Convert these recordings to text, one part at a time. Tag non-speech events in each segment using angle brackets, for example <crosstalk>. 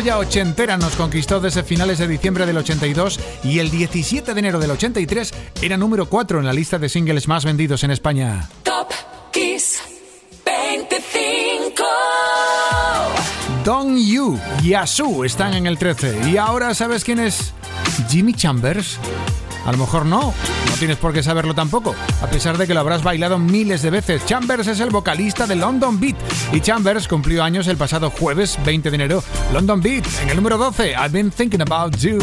Joya ochentera nos conquistó desde finales de diciembre del 82 y el 17 de enero del 83 era número 4 en la lista de singles más vendidos en España. Top Kiss 25 Don You y Asu están en el 13. Y ahora sabes quién es Jimmy Chambers. A lo mejor no, no tienes por qué saberlo tampoco, a pesar de que lo habrás bailado miles de veces. Chambers es el vocalista de London Beat y Chambers cumplió años el pasado jueves 20 de enero. London Beat en el número 12, I've been thinking about you.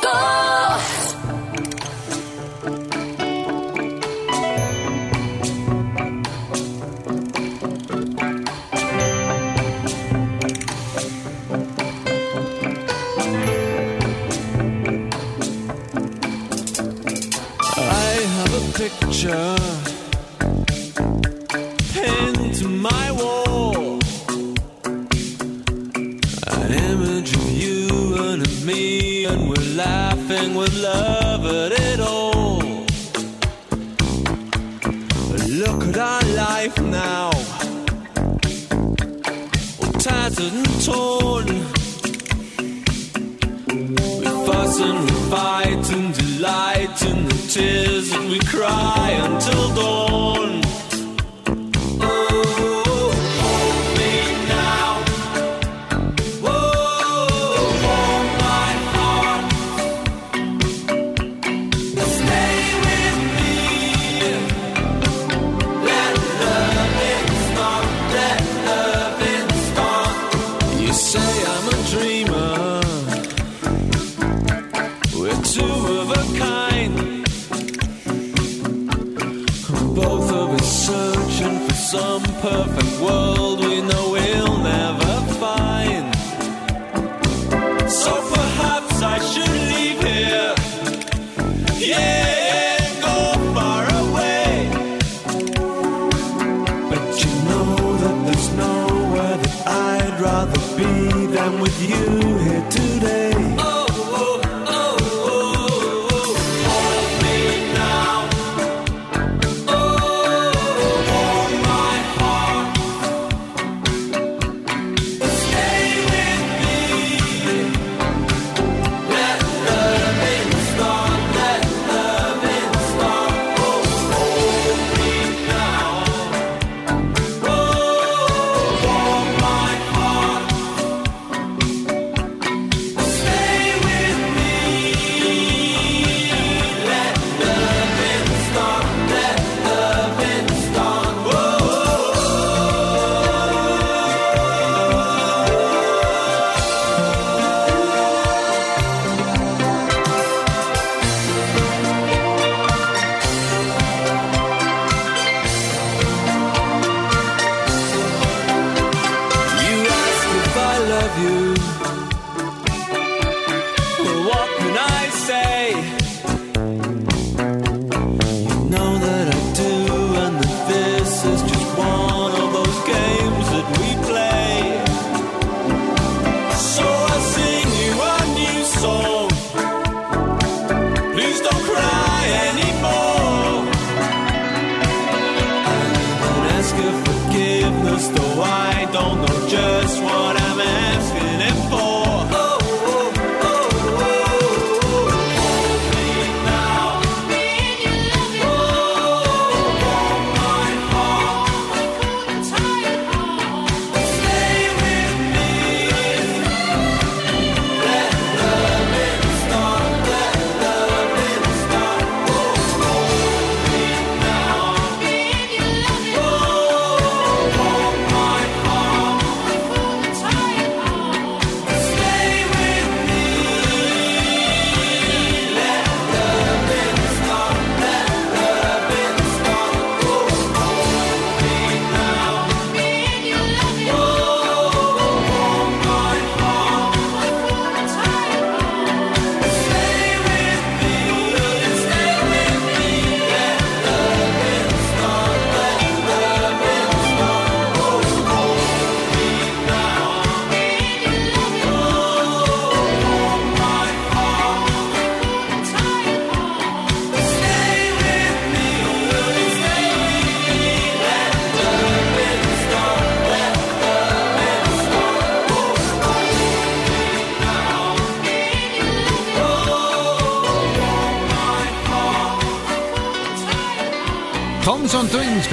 25.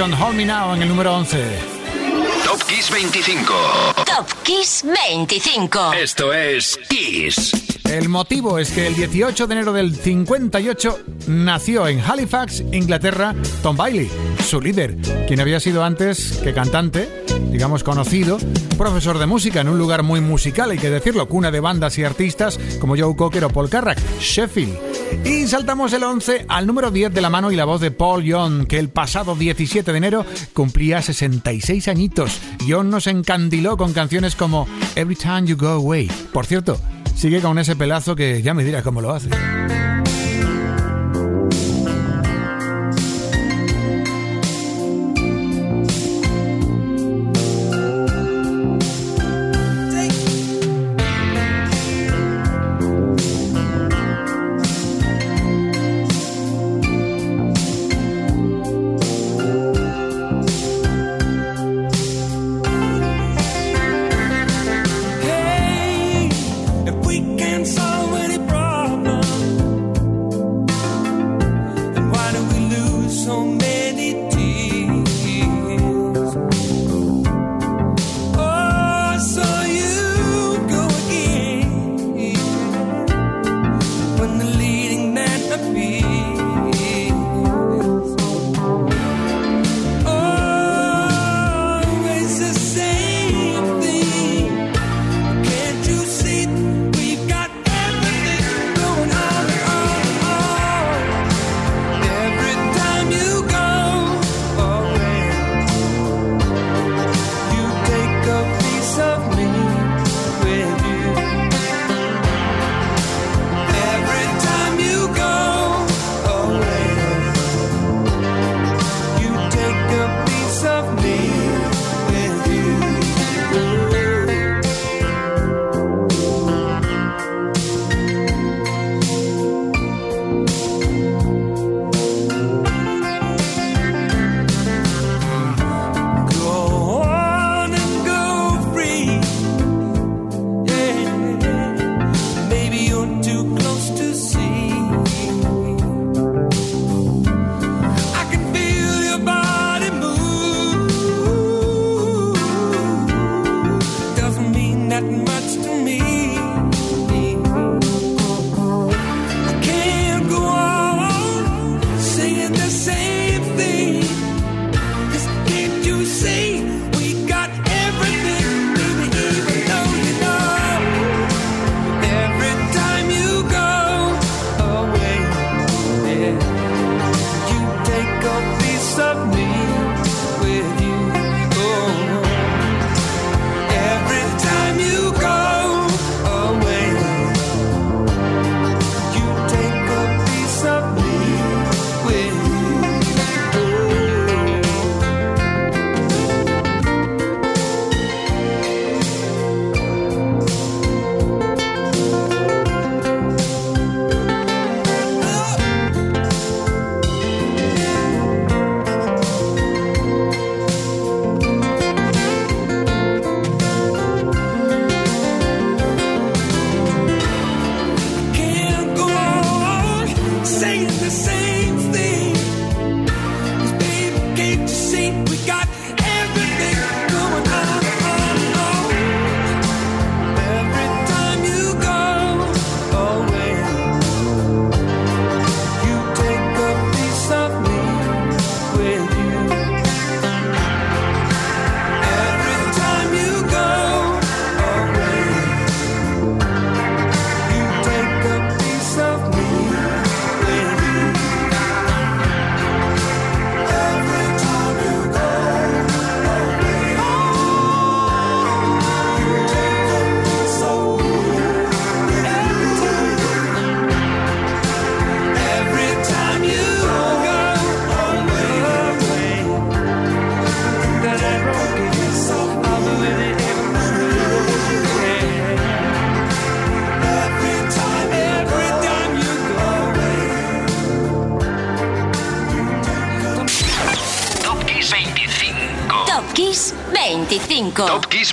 Con Hold Me Now en el número 11. Top Kiss 25. Top Kiss 25. Esto es Kiss. El motivo es que el 18 de enero del 58 nació en Halifax, Inglaterra, Tom Bailey, su líder, quien había sido antes que cantante, digamos conocido, profesor de música en un lugar muy musical, hay que decirlo, cuna de bandas y artistas como Joe Cocker o Paul Carrack, Sheffield. Y saltamos el 11 al número 10 de la mano y la voz de Paul Young, que el pasado 17 de enero cumplía 66 añitos. Young nos encandiló con canciones como Every Time You Go Away. Por cierto, sigue con ese pelazo que ya me dirá cómo lo hace.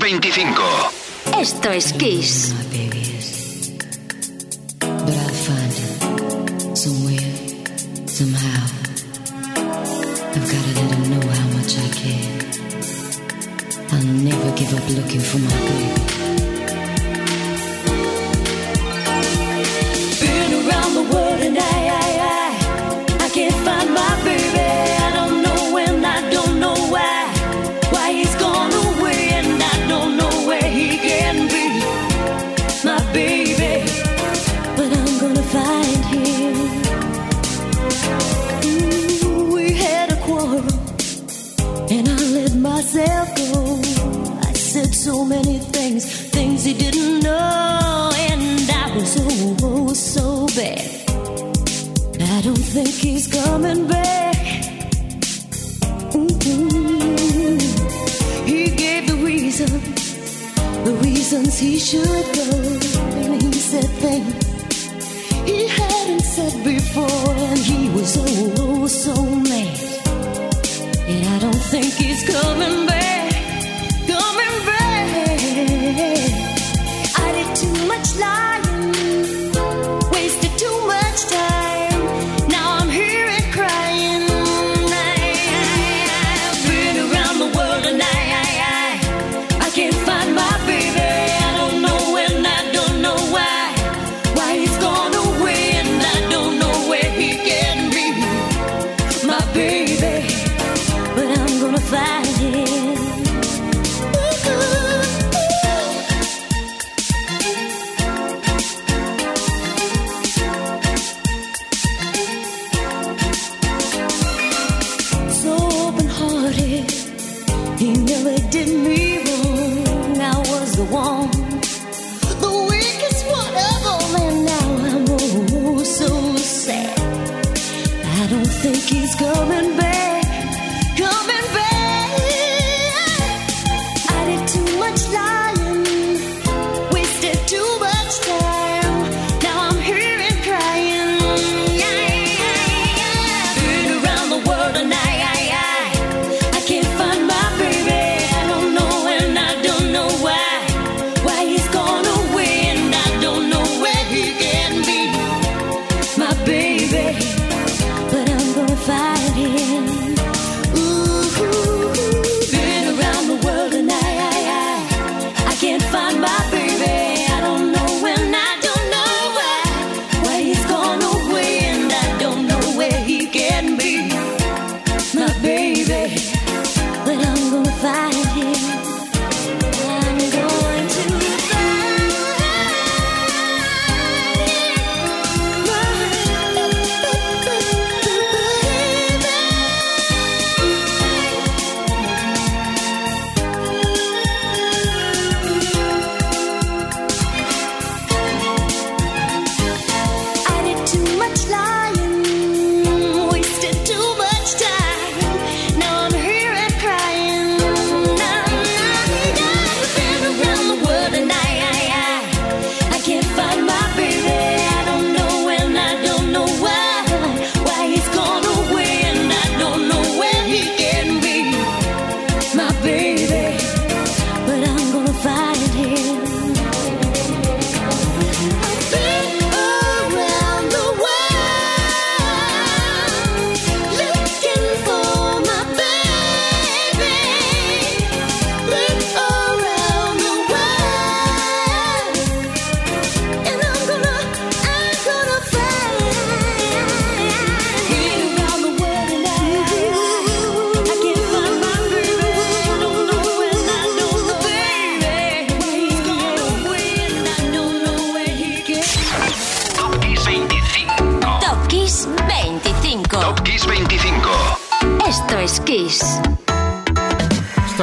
25. myself go. I said so many things, things he didn't know, and I was oh, oh so bad. I don't think he's coming back. Mm-hmm. He gave the reason, the reasons he should go. And he said things he hadn't said before, and he was oh, oh so mad. And I don't think he's coming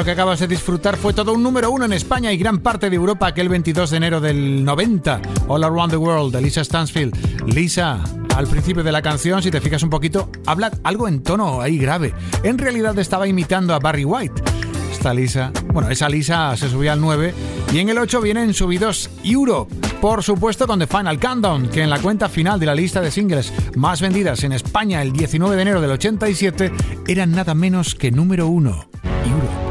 que acabas de disfrutar fue todo un número uno en España y gran parte de Europa aquel 22 de enero del 90. All Around the World de Lisa Stansfield. Lisa, al principio de la canción, si te fijas un poquito, habla algo en tono ahí grave. En realidad estaba imitando a Barry White. Esta Lisa, bueno, esa Lisa se subía al 9 y en el 8 vienen subidos Europe, por supuesto con The Final Countdown, que en la cuenta final de la lista de singles más vendidas en España el 19 de enero del 87 era nada menos que número 1, Europe.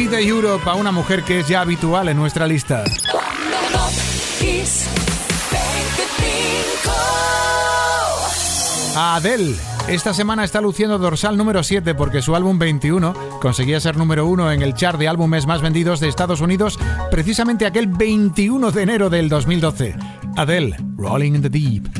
Be the Europe a una mujer que es ya habitual en nuestra lista. Top Kiss 25. A Adele. Esta semana está luciendo dorsal número 7 porque su álbum 21 conseguía ser número 1 en el chart de álbumes más vendidos de Estados Unidos precisamente aquel 21 de enero del 2012. Adele, Rolling in the Deep.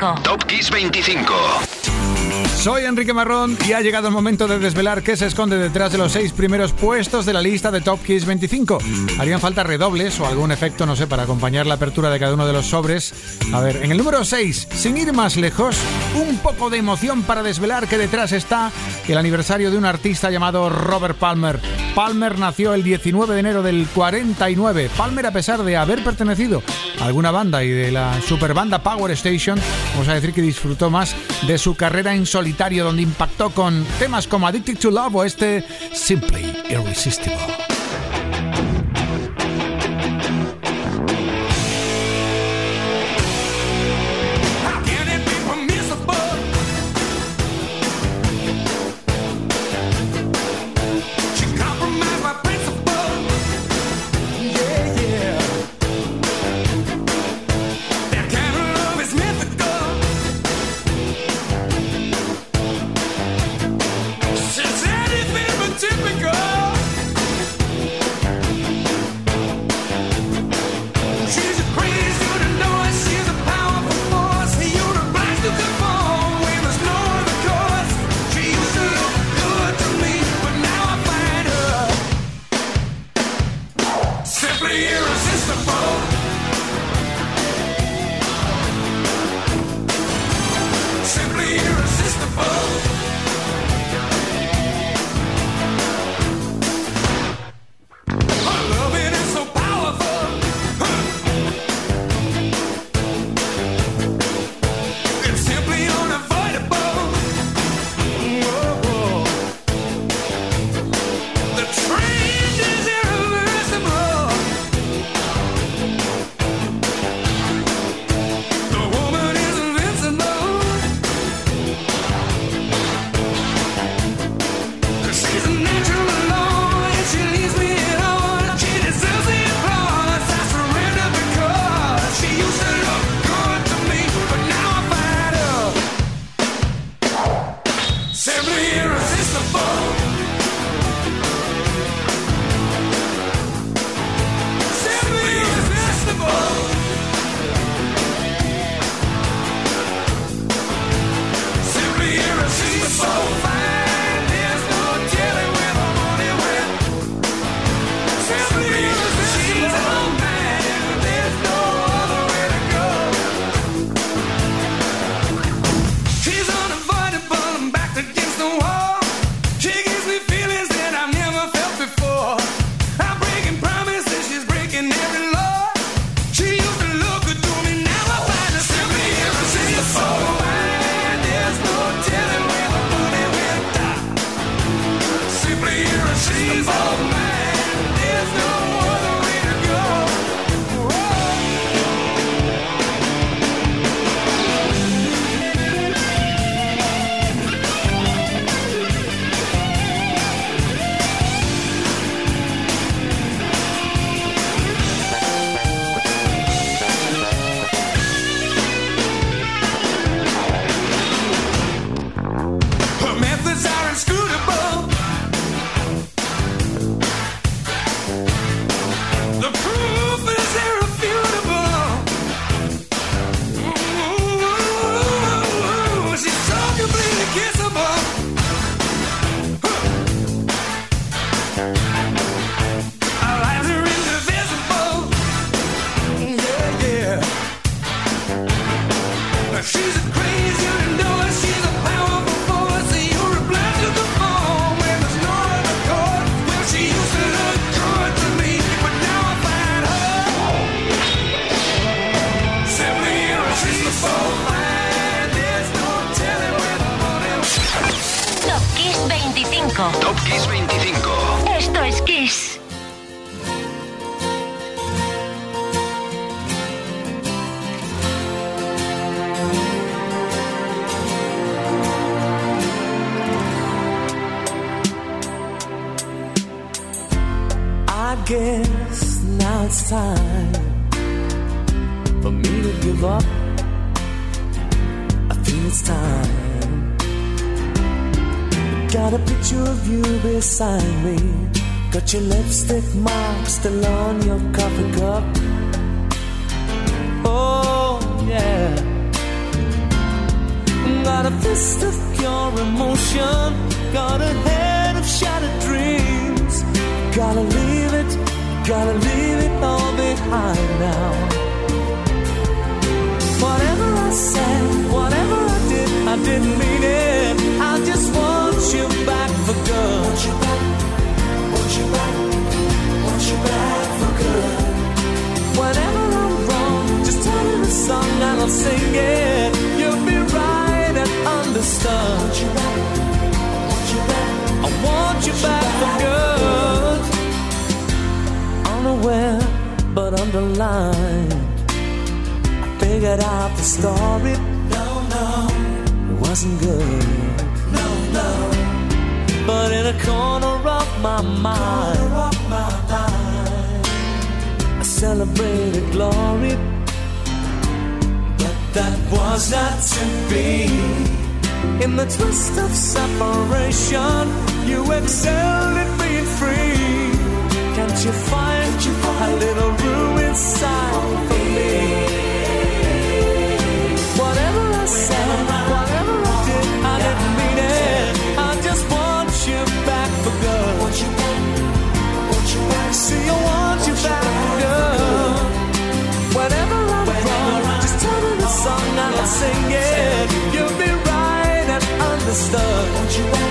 25. Top Kiss 25. Soy Enrique Marrón y ha llegado el momento de desvelar qué se esconde detrás de los seis primeros puestos de la lista de Top Kiss 25. Harían falta redobles o algún efecto, no sé, para acompañar la apertura de cada uno de los sobres. A ver, en el número 6, sin ir más lejos, un poco de emoción para desvelar que detrás está el aniversario de un artista llamado Robert Palmer. Palmer nació el 19 de enero del 49. Palmer, a pesar de haber pertenecido a alguna banda y de la superbanda Power Station, vamos a decir que disfrutó más de su carrera en solitario, donde impactó con temas como Addicted to Love o este Simply Irresistible. 25. Top Kiss 25. Esto es Kiss. I guess now it's time for me to give up. I think it's time. Got a picture of you beside me. Got your lipstick mark still on your coffee cup. Oh, yeah. Got a fist of pure emotion. Got a head of shattered dreams. Gotta leave it, gotta leave it all behind now. Whatever I said, whatever I did, I didn't mean it. For good. Want you back, want you back, want you back for good. Whenever I'm wrong, just tell me the song and I'll sing it. You'll be right and understood. Want you back, want you back, I want you back for good. Unaware but underlined. I figured out the story. No, no, it wasn't good. But in a corner of my mind, I celebrated glory. But that was not to be. In the twist of separation, you excelled at being free. Can't you find a little room inside for me? Song I'll sing it. You'll be right and understood.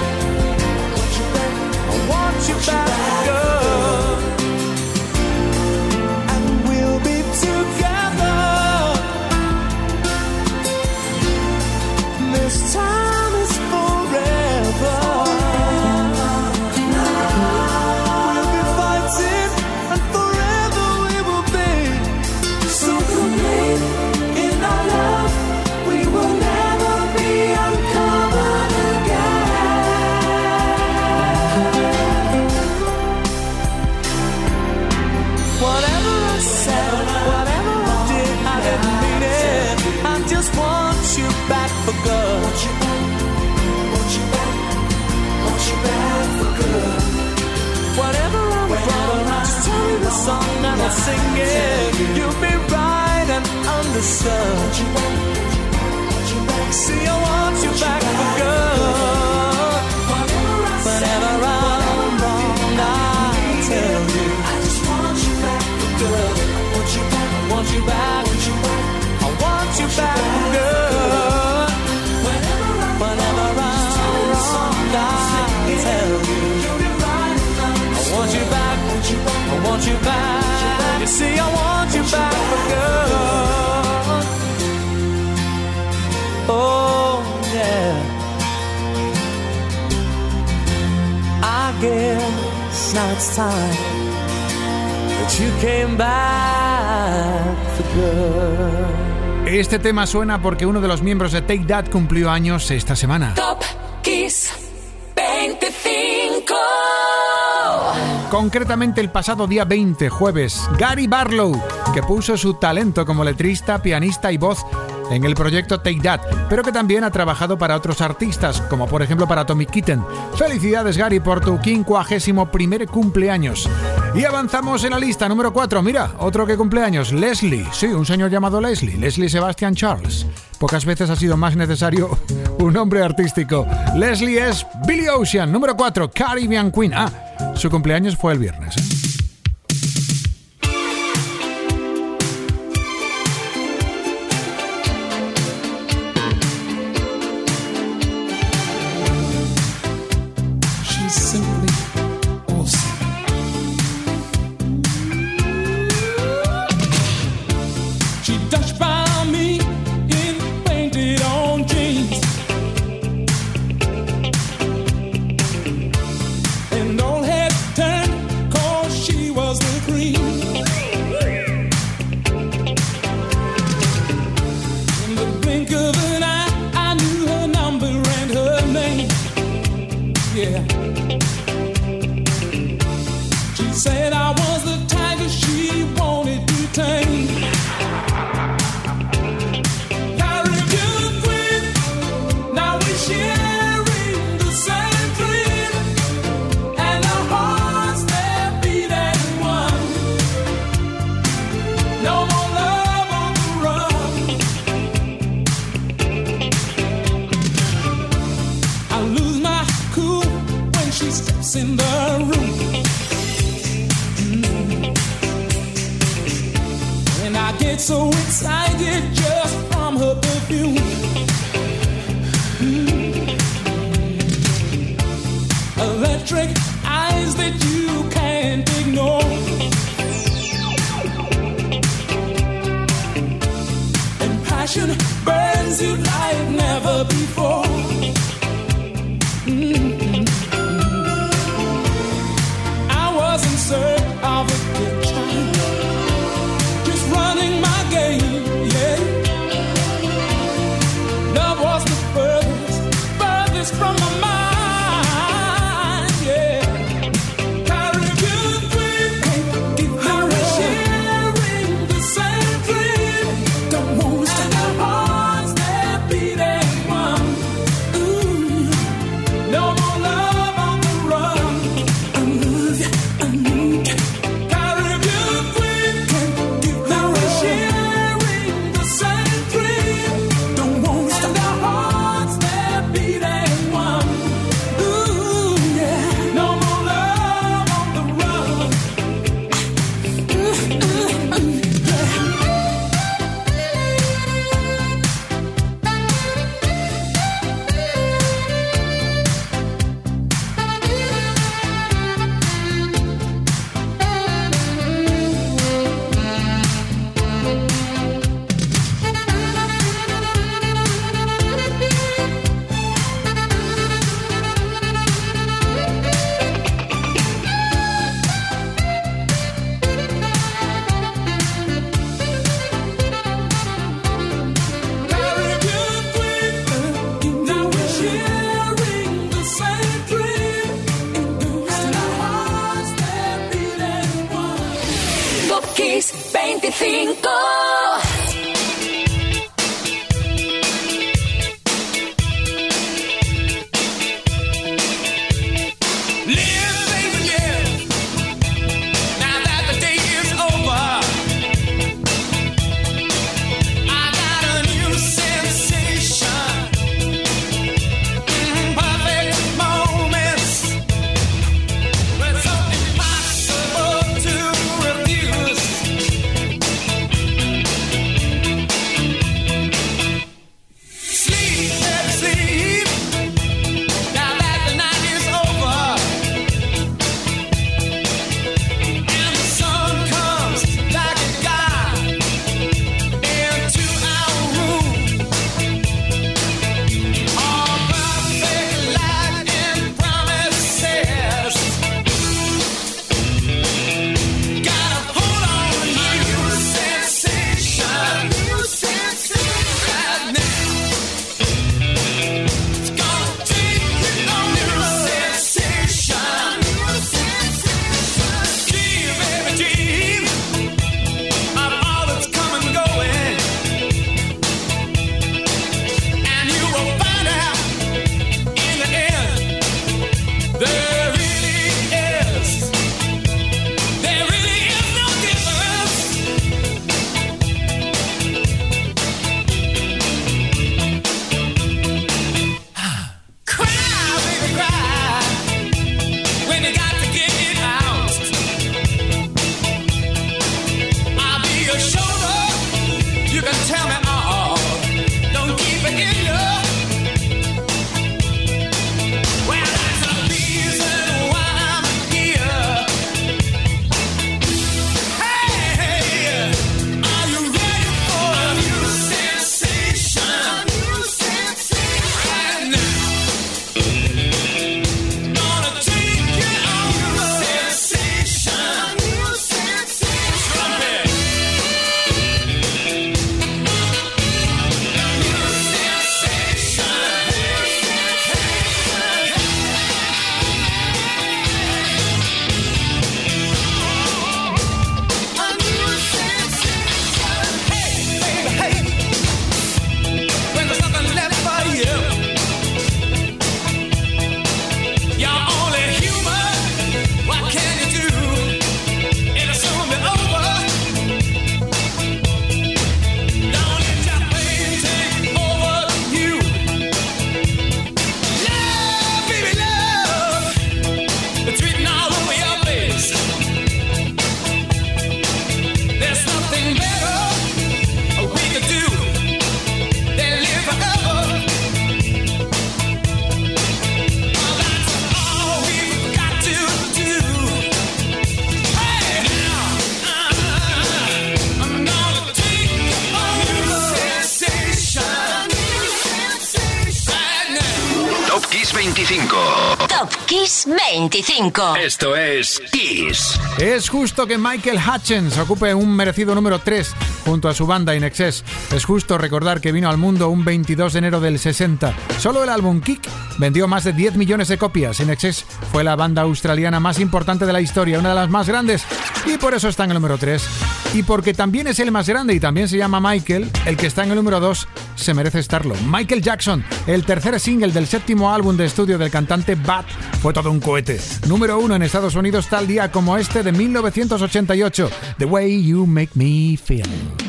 Song and I'll sing it. You'll be right and understood. See, I want you back for good. Whenever I'm wrong, I'll tell you. I just want you back for good. Back, want you back. Guess now it's time that you came back for good. Este tema suena porque uno de los miembros de Take That cumplió años esta semana. Top Kiss 25. Concretamente el pasado día 20, jueves, Gary Barlow, que puso su talento como letrista, pianista y voz en el proyecto Take That, pero que también ha trabajado para otros artistas, como por ejemplo para Tommy Kitten. Felicidades Gary por tu 51 primer cumpleaños. Y avanzamos en la lista número 4. Mira, otro que cumpleaños, Leslie. Sí, un señor llamado Leslie, Leslie Sebastian Charles. Pocas veces ha sido más necesario <laughs> un nombre artístico. Leslie es Billy Ocean, número 4, Caribbean Queen. Ah, su cumpleaños fue el viernes. ¿eh? you Esto es Kiss. Es justo que Michael Hutchins ocupe un merecido número 3 junto a su banda In Excess. Es justo recordar que vino al mundo un 22 de enero del 60. Solo el álbum Kick vendió más de 10 millones de copias. In Excess fue la banda australiana más importante de la historia, una de las más grandes, y por eso está en el número 3. Y porque también es el más grande y también se llama Michael, el que está en el número 2 se merece estarlo. Michael Jackson, el tercer single del séptimo álbum de estudio del cantante Bat, fue todo un cohete. Número uno en Estados Unidos tal día como este de 1988, The Way You Make Me Feel.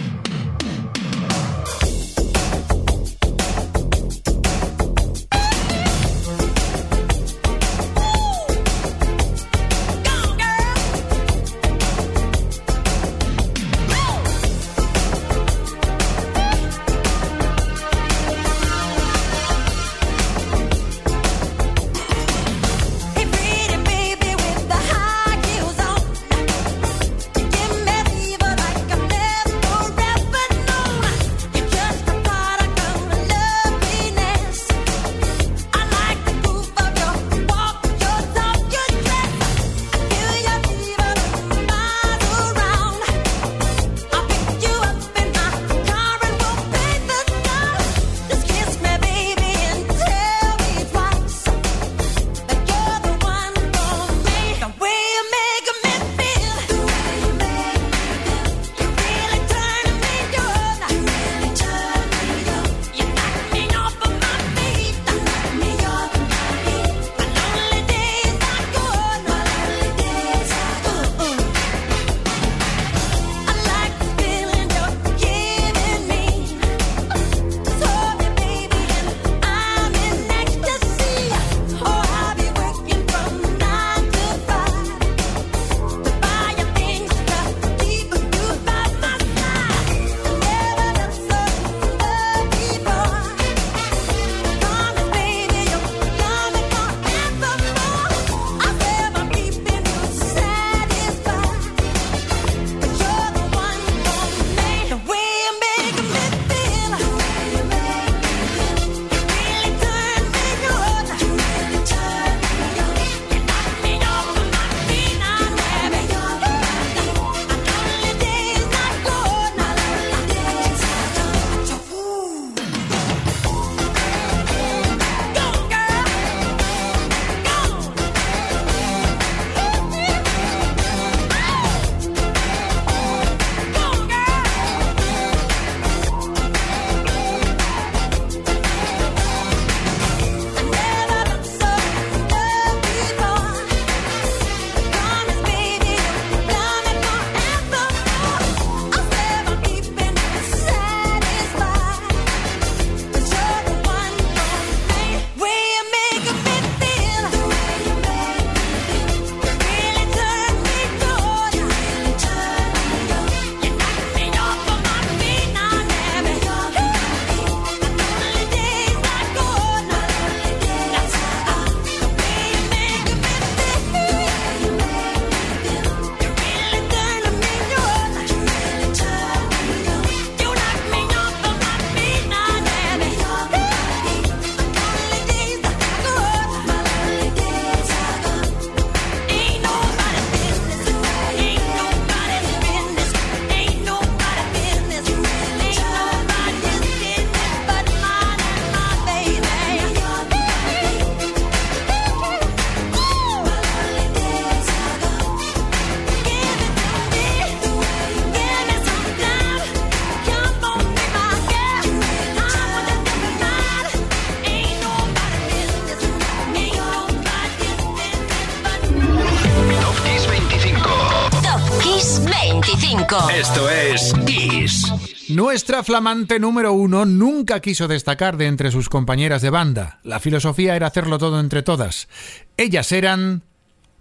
Esto es Kiss. Nuestra flamante número uno nunca quiso destacar de entre sus compañeras de banda. La filosofía era hacerlo todo entre todas. Ellas eran.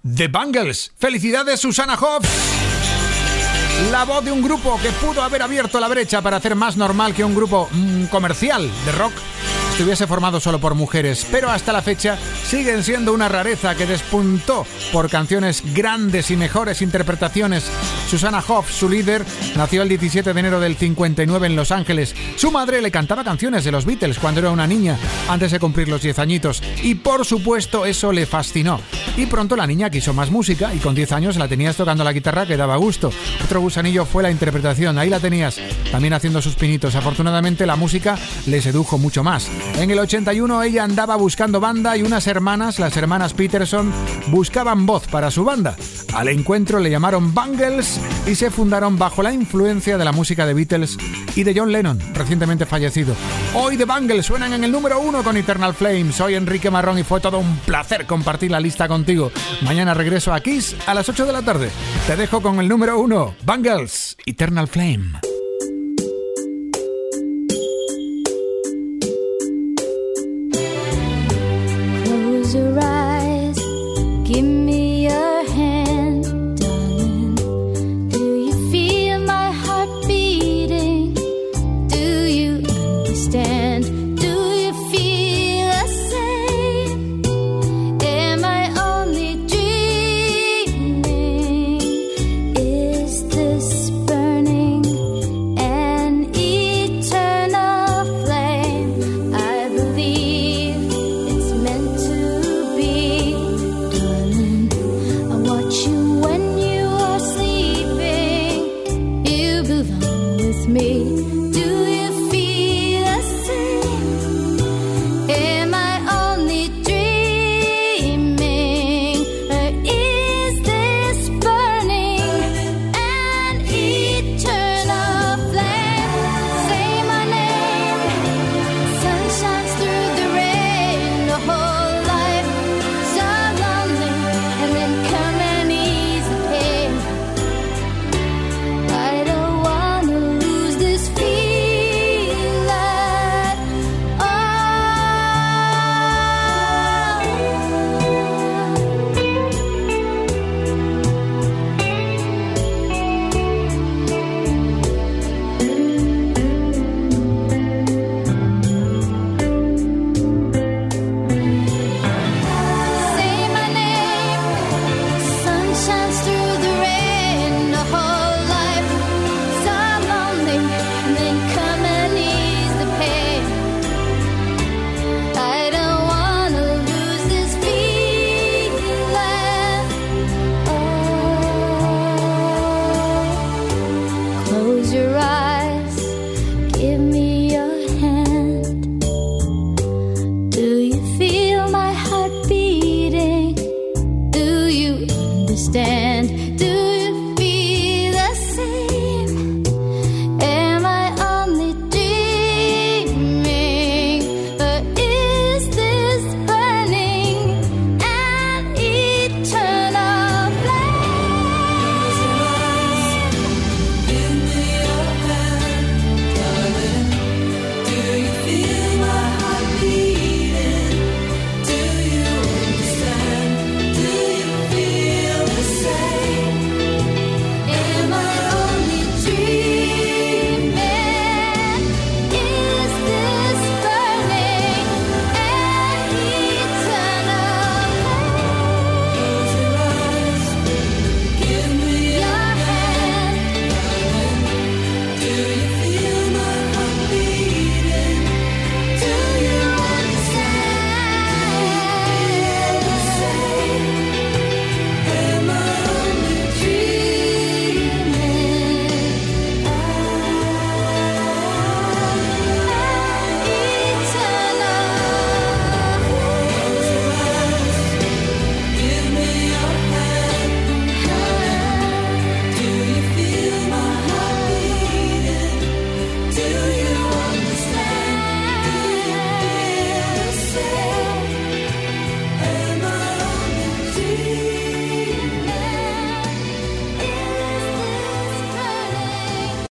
The Bangles. ¡Felicidades, Susana Hobbs! La voz de un grupo que pudo haber abierto la brecha para hacer más normal que un grupo mm, comercial de rock estuviese formado solo por mujeres, pero hasta la fecha siguen siendo una rareza que despuntó por canciones grandes y mejores interpretaciones. Susana Hoff, su líder, nació el 17 de enero del 59 en Los Ángeles. Su madre le cantaba canciones de los Beatles cuando era una niña, antes de cumplir los 10 añitos, y por supuesto eso le fascinó. Y pronto la niña quiso más música y con 10 años la tenías tocando la guitarra que daba gusto. Otro gusanillo fue la interpretación, ahí la tenías, también haciendo sus pinitos. Afortunadamente la música le sedujo mucho más. En el 81 ella andaba buscando banda y unas hermanas, las hermanas Peterson, buscaban voz para su banda. Al encuentro le llamaron Bangles y se fundaron bajo la influencia de la música de Beatles y de John Lennon, recientemente fallecido. Hoy The Bangles suenan en el número uno con Eternal Flame. Soy Enrique Marrón y fue todo un placer compartir la lista contigo. Mañana regreso a Kiss a las 8 de la tarde. Te dejo con el número uno, Bangles, Eternal Flame.